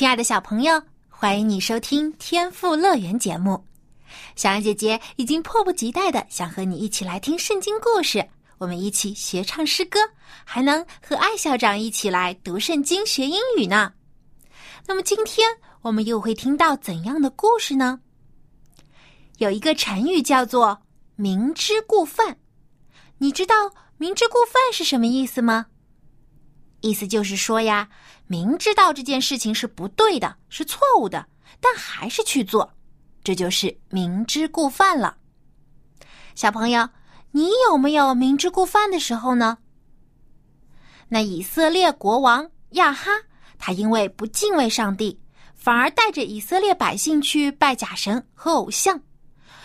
亲爱的小朋友，欢迎你收听《天赋乐园》节目。小羊姐姐已经迫不及待的想和你一起来听圣经故事，我们一起学唱诗歌，还能和艾校长一起来读圣经学英语呢。那么今天我们又会听到怎样的故事呢？有一个成语叫做“明知故犯”，你知道“明知故犯”是什么意思吗？意思就是说呀。明知道这件事情是不对的，是错误的，但还是去做，这就是明知故犯了。小朋友，你有没有明知故犯的时候呢？那以色列国王亚哈，他因为不敬畏上帝，反而带着以色列百姓去拜假神和偶像，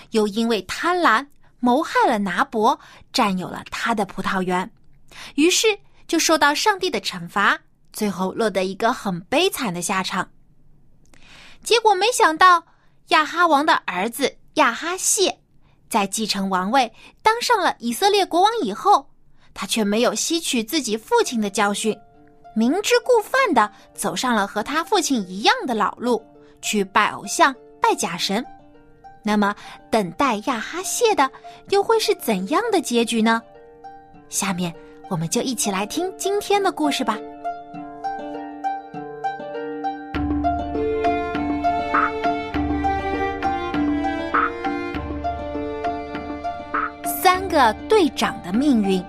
又因为贪婪谋害了拿伯，占有了他的葡萄园，于是就受到上帝的惩罚。最后落得一个很悲惨的下场。结果没想到，亚哈王的儿子亚哈谢在继承王位、当上了以色列国王以后，他却没有吸取自己父亲的教训，明知故犯的走上了和他父亲一样的老路，去拜偶像、拜假神。那么，等待亚哈谢的又会是怎样的结局呢？下面，我们就一起来听今天的故事吧。个队长的命运。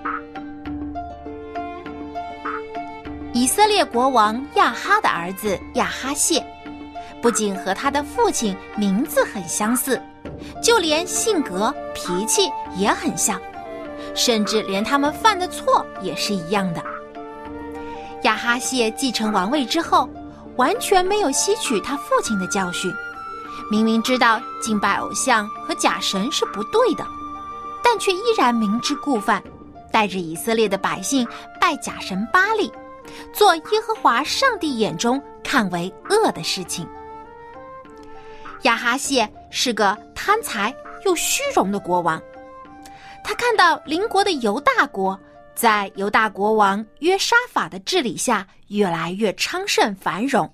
以色列国王亚哈的儿子亚哈谢，不仅和他的父亲名字很相似，就连性格脾气也很像，甚至连他们犯的错也是一样的。亚哈谢继承王位之后，完全没有吸取他父亲的教训，明明知道敬拜偶像和假神是不对的。但却依然明知故犯，带着以色列的百姓拜假神巴利，做耶和华上帝眼中看为恶的事情。亚哈谢是个贪财又虚荣的国王，他看到邻国的犹大国在犹大国王约沙法的治理下越来越昌盛繁荣，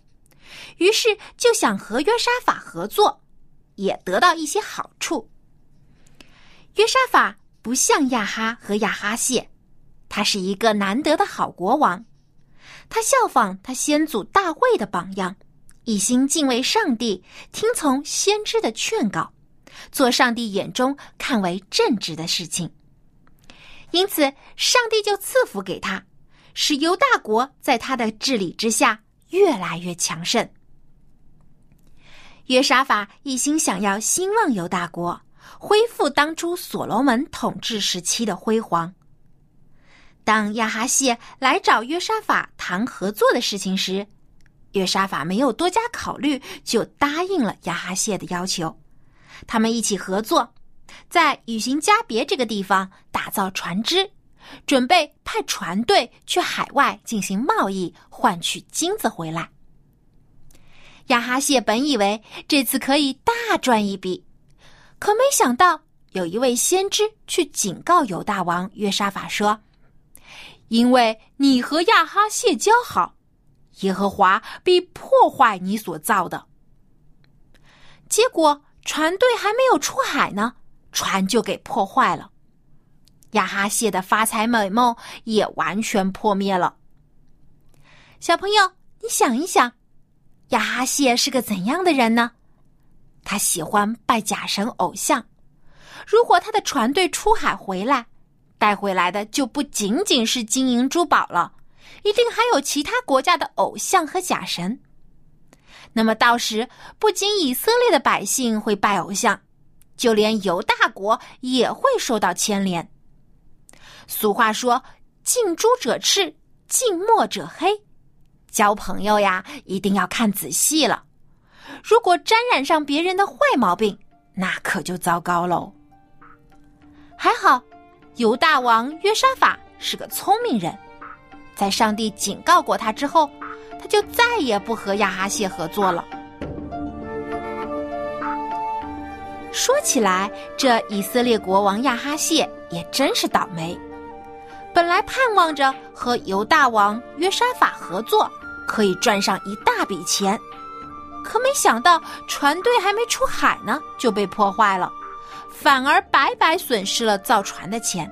于是就想和约沙法合作，也得到一些好处。约沙法不像亚哈和亚哈谢，他是一个难得的好国王。他效仿他先祖大卫的榜样，一心敬畏上帝，听从先知的劝告，做上帝眼中看为正直的事情。因此，上帝就赐福给他，使犹大国在他的治理之下越来越强盛。约沙法一心想要兴旺犹大国。恢复当初所罗门统治时期的辉煌。当亚哈谢来找约沙法谈合作的事情时，约沙法没有多加考虑，就答应了亚哈谢的要求。他们一起合作，在雨行加别这个地方打造船只，准备派船队去海外进行贸易，换取金子回来。亚哈谢本以为这次可以大赚一笔。可没想到，有一位先知去警告犹大王约沙法说：“因为你和亚哈谢交好，耶和华必破坏你所造的。”结果船队还没有出海呢，船就给破坏了，亚哈谢的发财美梦也完全破灭了。小朋友，你想一想，亚哈谢是个怎样的人呢？他喜欢拜假神偶像，如果他的船队出海回来，带回来的就不仅仅是金银珠宝了，一定还有其他国家的偶像和假神。那么到时，不仅以色列的百姓会拜偶像，就连犹大国也会受到牵连。俗话说：“近朱者赤，近墨者黑。”交朋友呀，一定要看仔细了。如果沾染上别人的坏毛病，那可就糟糕喽。还好，犹大王约沙法是个聪明人，在上帝警告过他之后，他就再也不和亚哈谢合作了。说起来，这以色列国王亚哈谢也真是倒霉。本来盼望着和犹大王约沙法合作，可以赚上一大笔钱，可没想到船队还没出海呢，就被破坏了，反而白白损失了造船的钱。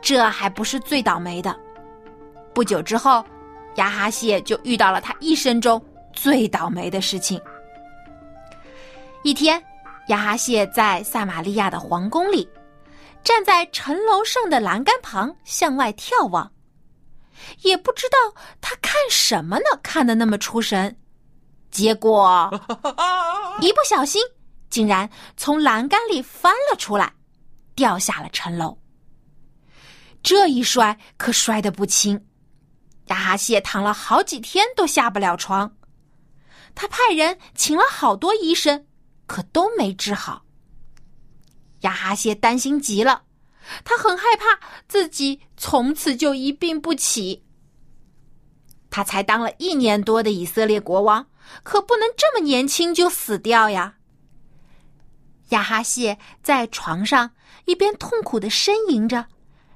这还不是最倒霉的，不久之后，亚哈谢就遇到了他一生中最倒霉的事情。一天，亚哈谢在撒玛利亚的皇宫里。站在城楼上的栏杆旁向外眺望，也不知道他看什么呢，看的那么出神。结果 一不小心，竟然从栏杆里翻了出来，掉下了城楼。这一摔可摔得不轻，亚哈谢躺了好几天都下不了床。他派人请了好多医生，可都没治好。亚哈谢担心极了，他很害怕自己从此就一病不起。他才当了一年多的以色列国王，可不能这么年轻就死掉呀。亚哈谢在床上一边痛苦的呻吟着，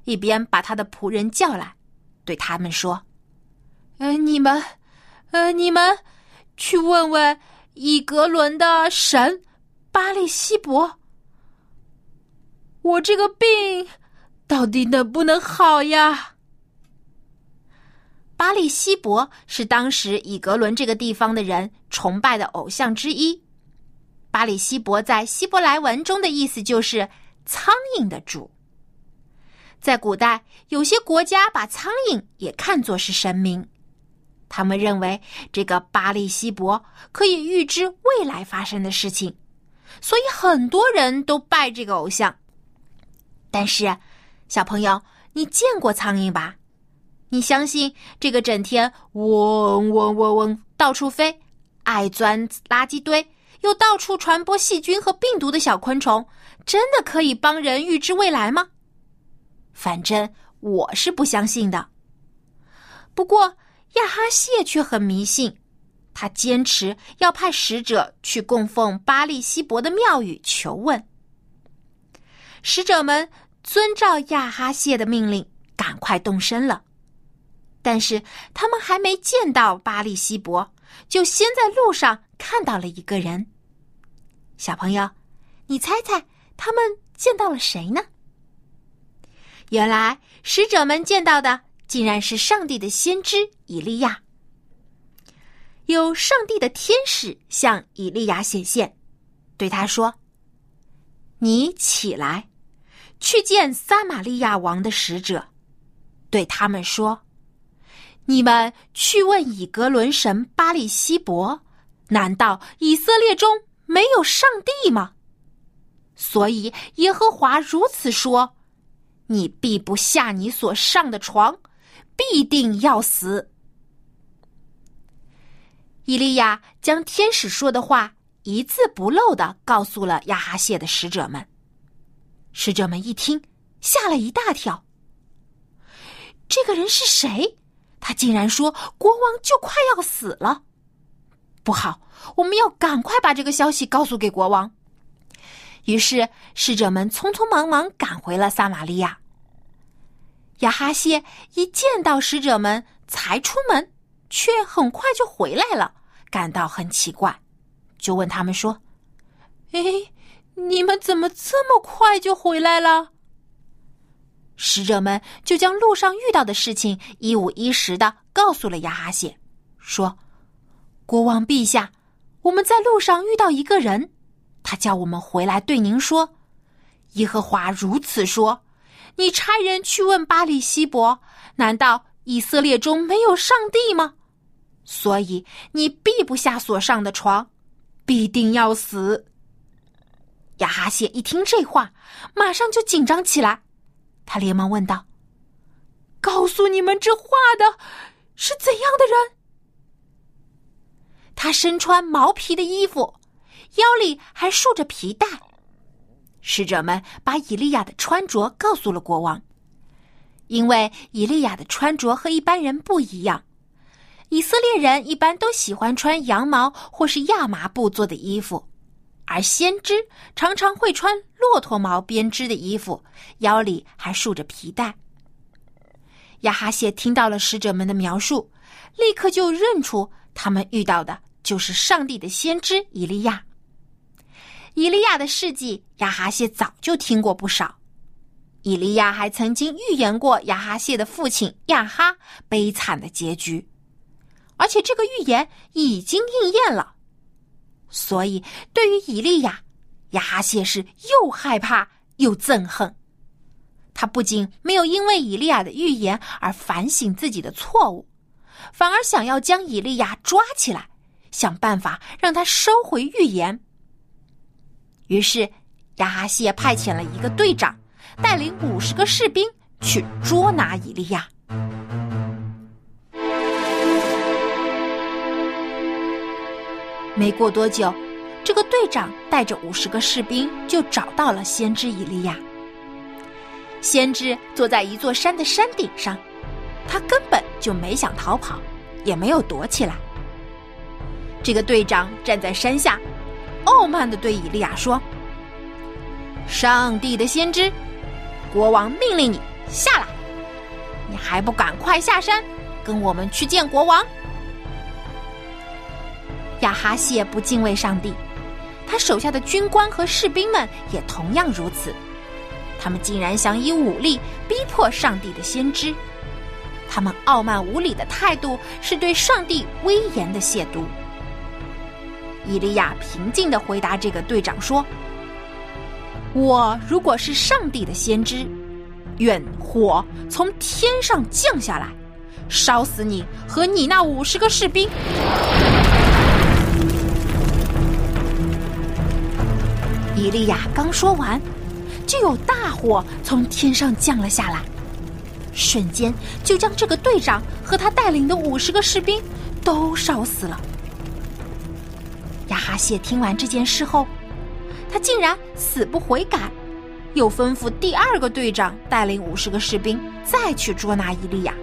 一边把他的仆人叫来，对他们说：“呃，你们，呃，你们去问问以格伦的神巴利希伯。”我这个病到底能不能好呀？巴利希伯是当时以格伦这个地方的人崇拜的偶像之一。巴里希伯在希伯来文中的意思就是苍蝇的主。在古代，有些国家把苍蝇也看作是神明，他们认为这个巴利希伯可以预知未来发生的事情，所以很多人都拜这个偶像。但是，小朋友，你见过苍蝇吧？你相信这个整天嗡嗡嗡嗡到处飞、爱钻垃圾堆又到处传播细菌和病毒的小昆虫，真的可以帮人预知未来吗？反正我是不相信的。不过亚哈谢却很迷信，他坚持要派使者去供奉巴利希伯的庙宇求问。使者们遵照亚哈谢的命令，赶快动身了。但是他们还没见到巴利希伯，就先在路上看到了一个人。小朋友，你猜猜他们见到了谁呢？原来使者们见到的竟然是上帝的先知以利亚。有上帝的天使向以利亚显现，对他说：“你起来。”去见撒玛利亚王的使者，对他们说：“你们去问以格伦神巴利希伯，难道以色列中没有上帝吗？所以耶和华如此说：你必不下你所上的床，必定要死。”伊利亚将天使说的话一字不漏的告诉了亚哈谢的使者们。使者们一听，吓了一大跳。这个人是谁？他竟然说国王就快要死了！不好，我们要赶快把这个消息告诉给国王。于是，使者们匆匆忙忙赶回了撒玛利亚。亚哈谢一见到使者们，才出门，却很快就回来了，感到很奇怪，就问他们说：“哎。”你们怎么这么快就回来了？使者们就将路上遇到的事情一五一十的告诉了亚哈谢，说：“国王陛下，我们在路上遇到一个人，他叫我们回来对您说，耶和华如此说：你差人去问巴里希伯，难道以色列中没有上帝吗？所以你避不下所上的床，必定要死。”亚哈谢一听这话，马上就紧张起来。他连忙问道：“告诉你们这话的是怎样的人？他身穿毛皮的衣服，腰里还束着皮带。使者们把以利亚的穿着告诉了国王，因为以利亚的穿着和一般人不一样。以色列人一般都喜欢穿羊毛或是亚麻布做的衣服，而先知常常会穿骆驼毛编织的衣服，腰里还束着皮带。亚哈谢听到了使者们的描述，立刻就认出他们遇到的就是上帝的先知以利亚。以利亚的事迹，亚哈谢早就听过不少。以利亚还曾经预言过亚哈谢的父亲亚哈悲惨的结局，而且这个预言已经应验了。所以，对于以利亚，亚哈谢是又害怕又憎恨。他不仅没有因为以利亚的预言而反省自己的错误，反而想要将以利亚抓起来，想办法让他收回预言。于是，亚哈谢派遣了一个队长，带领五十个士兵去捉拿以利亚。没过多久，这个队长带着五十个士兵就找到了先知以利亚。先知坐在一座山的山顶上，他根本就没想逃跑，也没有躲起来。这个队长站在山下。傲慢的对以利亚说：“上帝的先知，国王命令你下来，你还不赶快下山，跟我们去见国王？”亚哈谢不敬畏上帝，他手下的军官和士兵们也同样如此。他们竟然想以武力逼迫上帝的先知，他们傲慢无礼的态度是对上帝威严的亵渎。伊利亚平静的回答这个队长说：“我如果是上帝的先知，愿火从天上降下来，烧死你和你那五十个士兵。”伊利亚刚说完，就有大火从天上降了下来，瞬间就将这个队长和他带领的五十个士兵都烧死了。亚哈谢听完这件事后，他竟然死不悔改，又吩咐第二个队长带领五十个士兵再去捉拿伊利亚。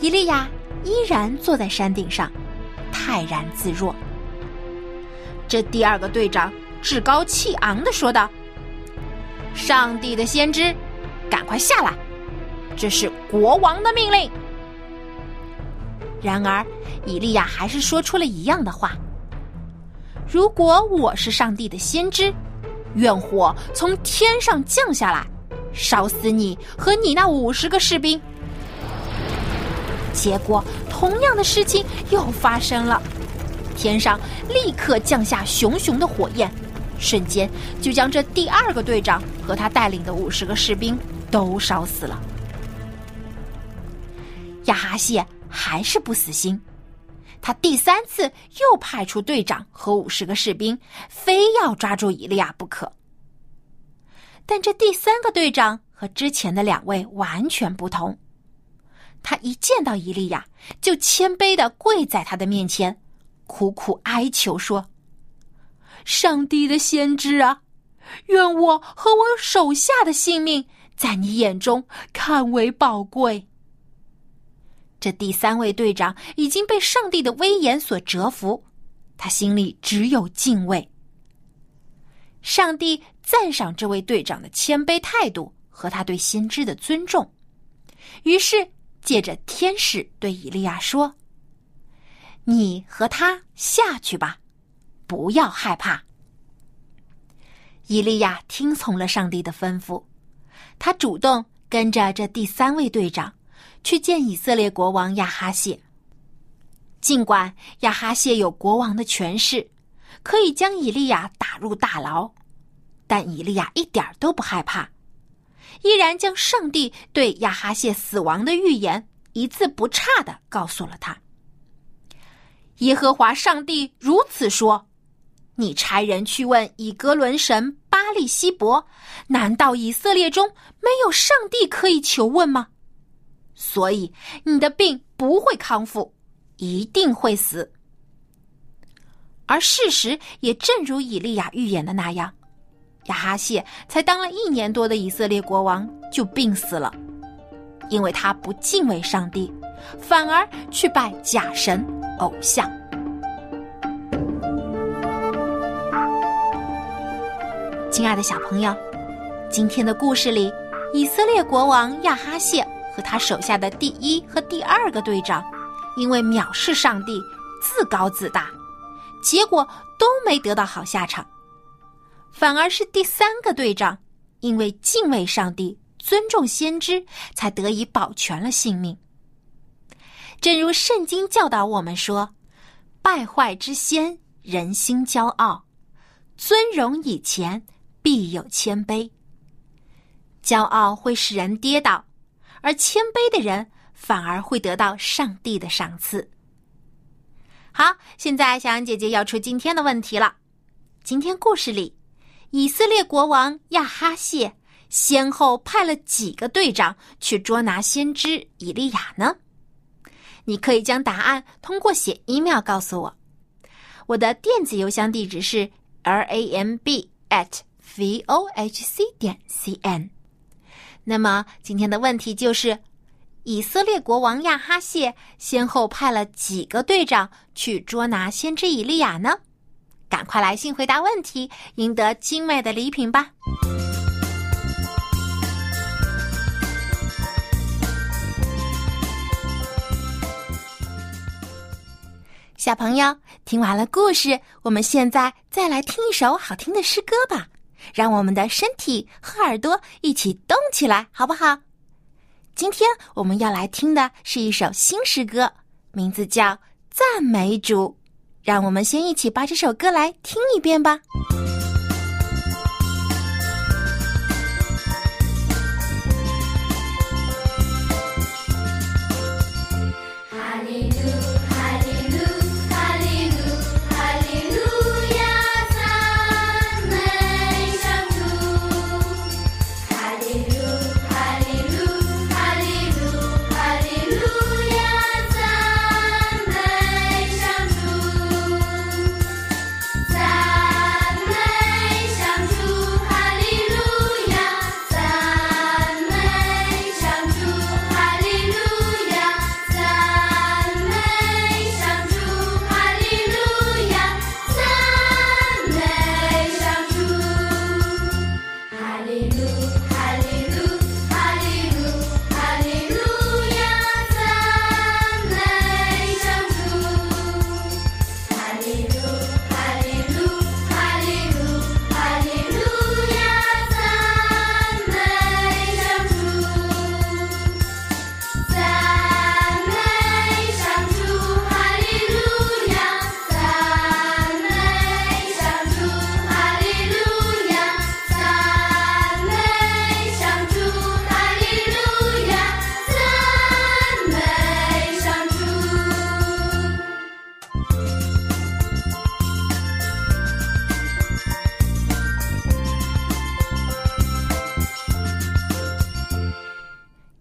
伊利亚依然坐在山顶上，泰然自若。这第二个队长趾高气昂的说道：“上帝的先知，赶快下来，这是国王的命令。”然而，以利亚还是说出了一样的话：“如果我是上帝的先知，愿火从天上降下来，烧死你和你那五十个士兵。”结果，同样的事情又发生了，天上立刻降下熊熊的火焰，瞬间就将这第二个队长和他带领的五十个士兵都烧死了。亚哈谢。还是不死心，他第三次又派出队长和五十个士兵，非要抓住伊利亚不可。但这第三个队长和之前的两位完全不同，他一见到伊利亚，就谦卑的跪在他的面前，苦苦哀求说：“上帝的先知啊，愿我和我手下的性命，在你眼中看为宝贵。”这第三位队长已经被上帝的威严所折服，他心里只有敬畏。上帝赞赏这位队长的谦卑态度和他对先知的尊重，于是借着天使对以利亚说：“你和他下去吧，不要害怕。”以利亚听从了上帝的吩咐，他主动跟着这第三位队长。去见以色列国王亚哈谢。尽管亚哈谢有国王的权势，可以将以利亚打入大牢，但以利亚一点都不害怕，依然将上帝对亚哈谢死亡的预言一字不差的告诉了他。耶和华上帝如此说：“你差人去问以格伦神巴利希伯，难道以色列中没有上帝可以求问吗？”所以你的病不会康复，一定会死。而事实也正如以利亚预言的那样，亚哈谢才当了一年多的以色列国王就病死了，因为他不敬畏上帝，反而去拜假神偶像。亲爱的小朋友，今天的故事里，以色列国王亚哈谢和他手下的第一和第二个队长，因为藐视上帝，自高自大。结果都没得到好下场，反而是第三个队长，因为敬畏上帝、尊重先知，才得以保全了性命。正如圣经教导我们说：“败坏之先，人心骄傲；尊荣以前，必有谦卑。骄傲会使人跌倒，而谦卑的人反而会得到上帝的赏赐。”好，现在小杨姐姐要出今天的问题了。今天故事里，以色列国王亚哈谢先后派了几个队长去捉拿先知以利亚呢？你可以将答案通过写 email 告诉我。我的电子邮箱地址是 r a m b at v o h c 点 c n。那么今天的问题就是。以色列国王亚哈谢先后派了几个队长去捉拿先知以利亚呢？赶快来信回答问题，赢得精美的礼品吧！小朋友，听完了故事，我们现在再来听一首好听的诗歌吧，让我们的身体和耳朵一起动起来，好不好？今天我们要来听的是一首新诗歌，名字叫《赞美主》。让我们先一起把这首歌来听一遍吧。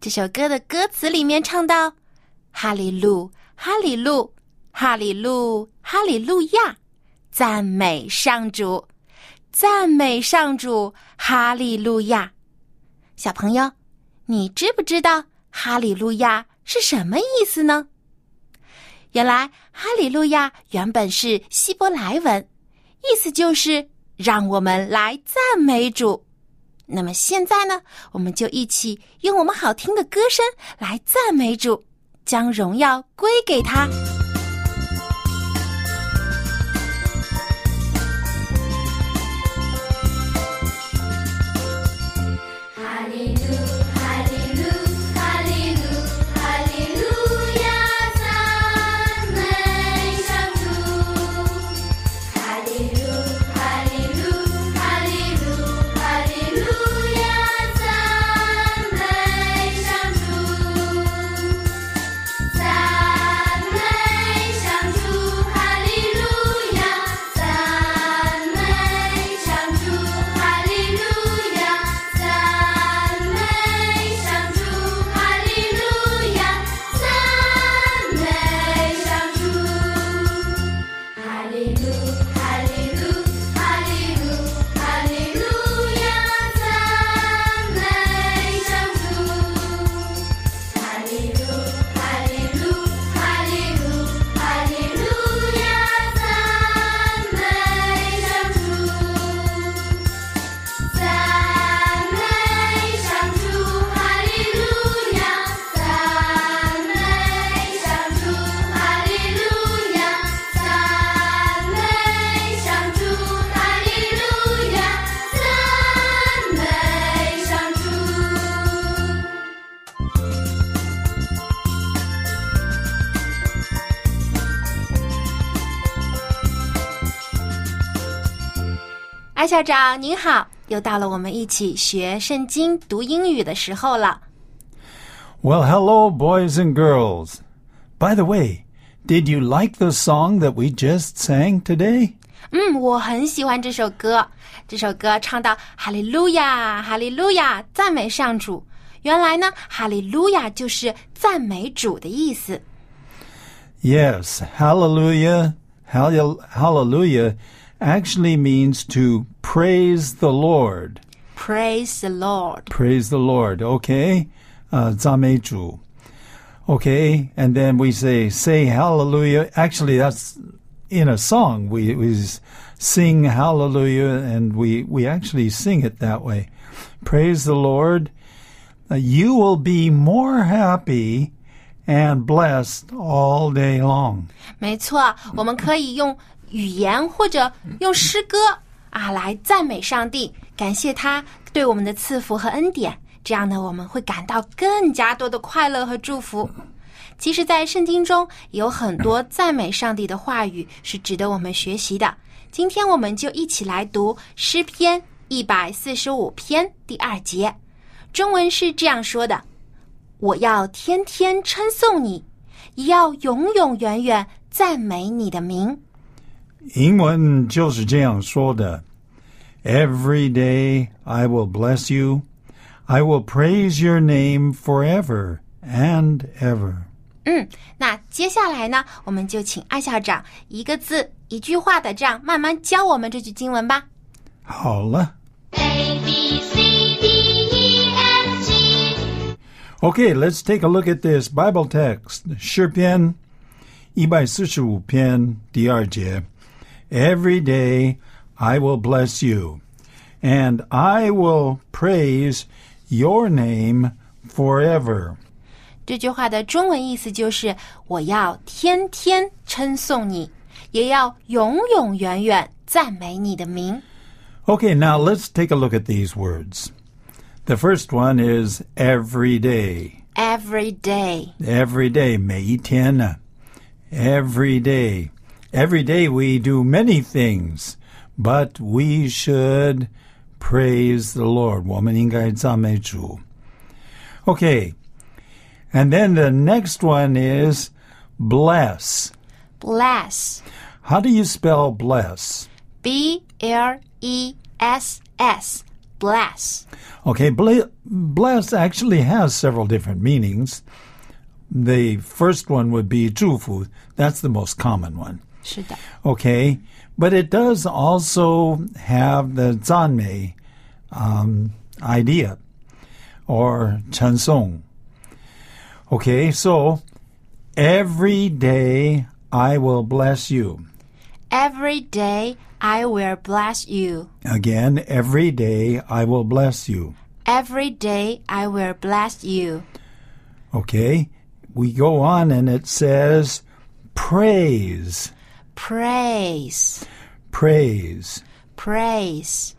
这首歌的歌词里面唱到：“哈利路，哈利路，哈利路，哈利路亚，赞美上主，赞美上主，哈利路亚。”小朋友，你知不知道“哈利路亚”是什么意思呢？原来“哈利路亚”原本是希伯来文，意思就是让我们来赞美主。那么现在呢，我们就一起用我们好听的歌声来赞美主，将荣耀归给他。艾校长您好，又到了我们一起学圣经、读英语的时候了。 Well, hello, boys and girls. By the way, did you like the song that we just sang today? 嗯，我很喜欢这首歌。这首歌唱到“哈利路亚，哈利路亚，赞美上主”。原来呢，哈利路亚就是赞美主的意思。 Yes, hallelujah, hall- hallelujah actually means to praise the Lord. Praise the Lord。 Praise the Lord, okay? Uh, 赞美主. Okay, and then we say, say hallelujah. Actually, that's in a song. We, we s- sing hallelujah and we, we actually sing it that way. Praise the Lord. Uh, you will be more happy and blessed all day long. 没错，我们可以用 语言或者用诗歌啊来赞美上帝，感谢他对我们的赐福和恩典。这样呢，我们会感到更加多的快乐和祝福。其实，在圣经中有很多赞美上帝的话语是值得我们学习的。今天我们就一起来读诗篇一百四十五篇第二节，中文是这样说的：“我要天天称颂你，也要永永远远赞美你的名。英文就是这样说的. Every day I will bless you. I will praise your name forever and ever. 嗯，那接下来呢，我们就请艾校长一个字一句话的这样慢慢教我们这句经文吧。好了. A B C D E F G Okay, let's take a look at this Bible text. 诗篇145篇第二节. Every day I will bless you, and I will praise your name forever. 这句话的中文意思就是我要天天称颂你，也要永永远远赞美你的名。 Okay, now let's take a look at these words. The first one is every day. Every day， Every day, 每一天呢. Every day. Every day we do many things, but we should praise the Lord. 我们应该赞美主. Okay. And then the next one is bless. bless How do you spell bless? B L E S S bless。 Okay, ble- bless actually has several different meanings. The first one would be 祝福. That's the most common one. Okay, but it does also have the zanmei um, idea or chansong. Okay, so every day I will bless you. Every day I will bless you. Again, every day I will bless you. Every day I will bless you. Okay, we go on and it says praise. Praise, praise. praise.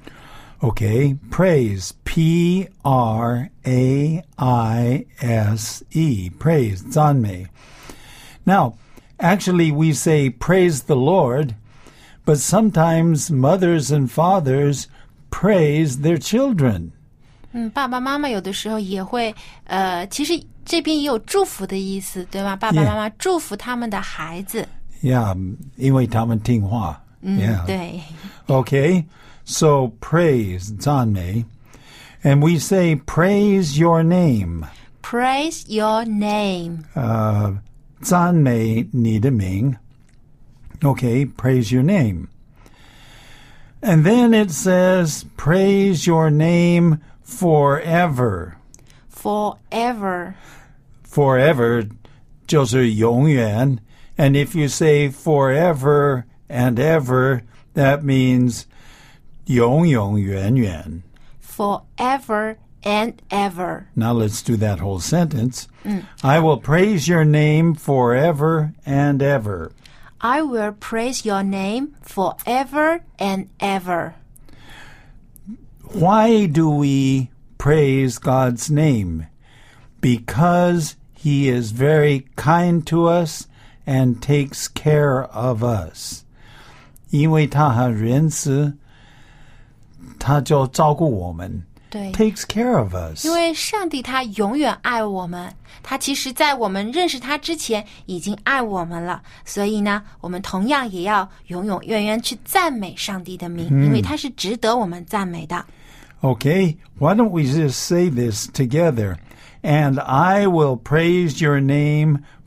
Okay, praise. P R A I S E. Praise. 赞美. Now, actually, we say praise the Lord, but sometimes mothers and fathers praise their children. 嗯，爸爸妈妈有的时候也会，呃，其实这边也有祝福的意思，对吗？爸爸 Yeah. 妈妈祝福他们的孩子。 Yeah, 因为他们听话.嗯 yeah. 对。 Okay, so praise, 赞美. And we say praise your name. Praise your name. 呃，赞美你的名. Okay, praise your name. And then it says, praise your name forever. Forever. Forever 就是永远. And if you say forever and ever, that means 永永远远. Forever and ever. Now let's do that whole sentence. I will praise your name forever and ever. I will praise your name forever and ever. Why do we praise God's name? Because He is very kind to us and takes care of us. 因为他很仁慈， 他就照顾我们对， ，takes care of us。因为上帝他永远爱我们，他其实在我们认识他之前已经爱我们了，所以呢，我们同样也要永永远远去赞美上帝的名，因为他是值得我们赞美的。 Okay, why don't we just say this together? And I will praise your name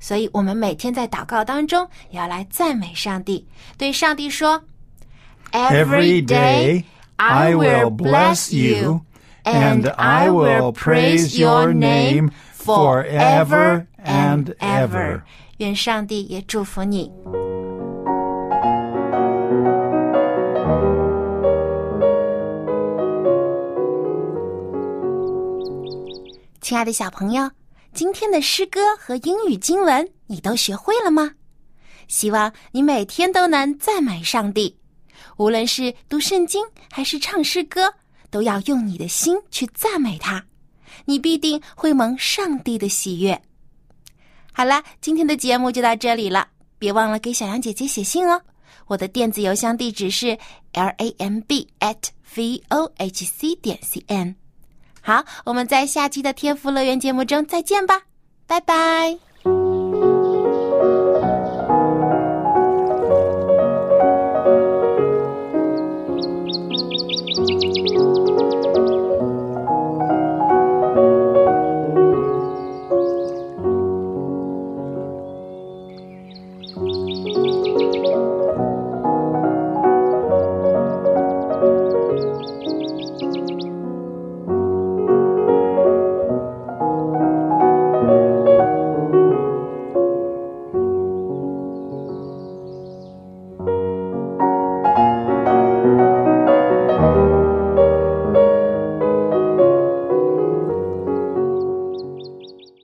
所以，我们每天在祷告当中也要来赞美上帝，对上帝说 Every day I will bless you, and I will praise your name forever and ever. 愿上帝也祝福你。亲爱的小朋友，今天的诗歌和英语经文你都学会了吗？希望你每天都能赞美上帝，无论是读圣经还是唱诗歌，都要用你的心去赞美他，你必定会蒙上帝的喜悦。好了，今天的节目就到这里了，别忘了给小羊姐姐写信哦。我的电子邮箱地址是 l a m b at v o h c 点 c n。好，我们在下期的天赋乐园节目中再见吧，拜拜。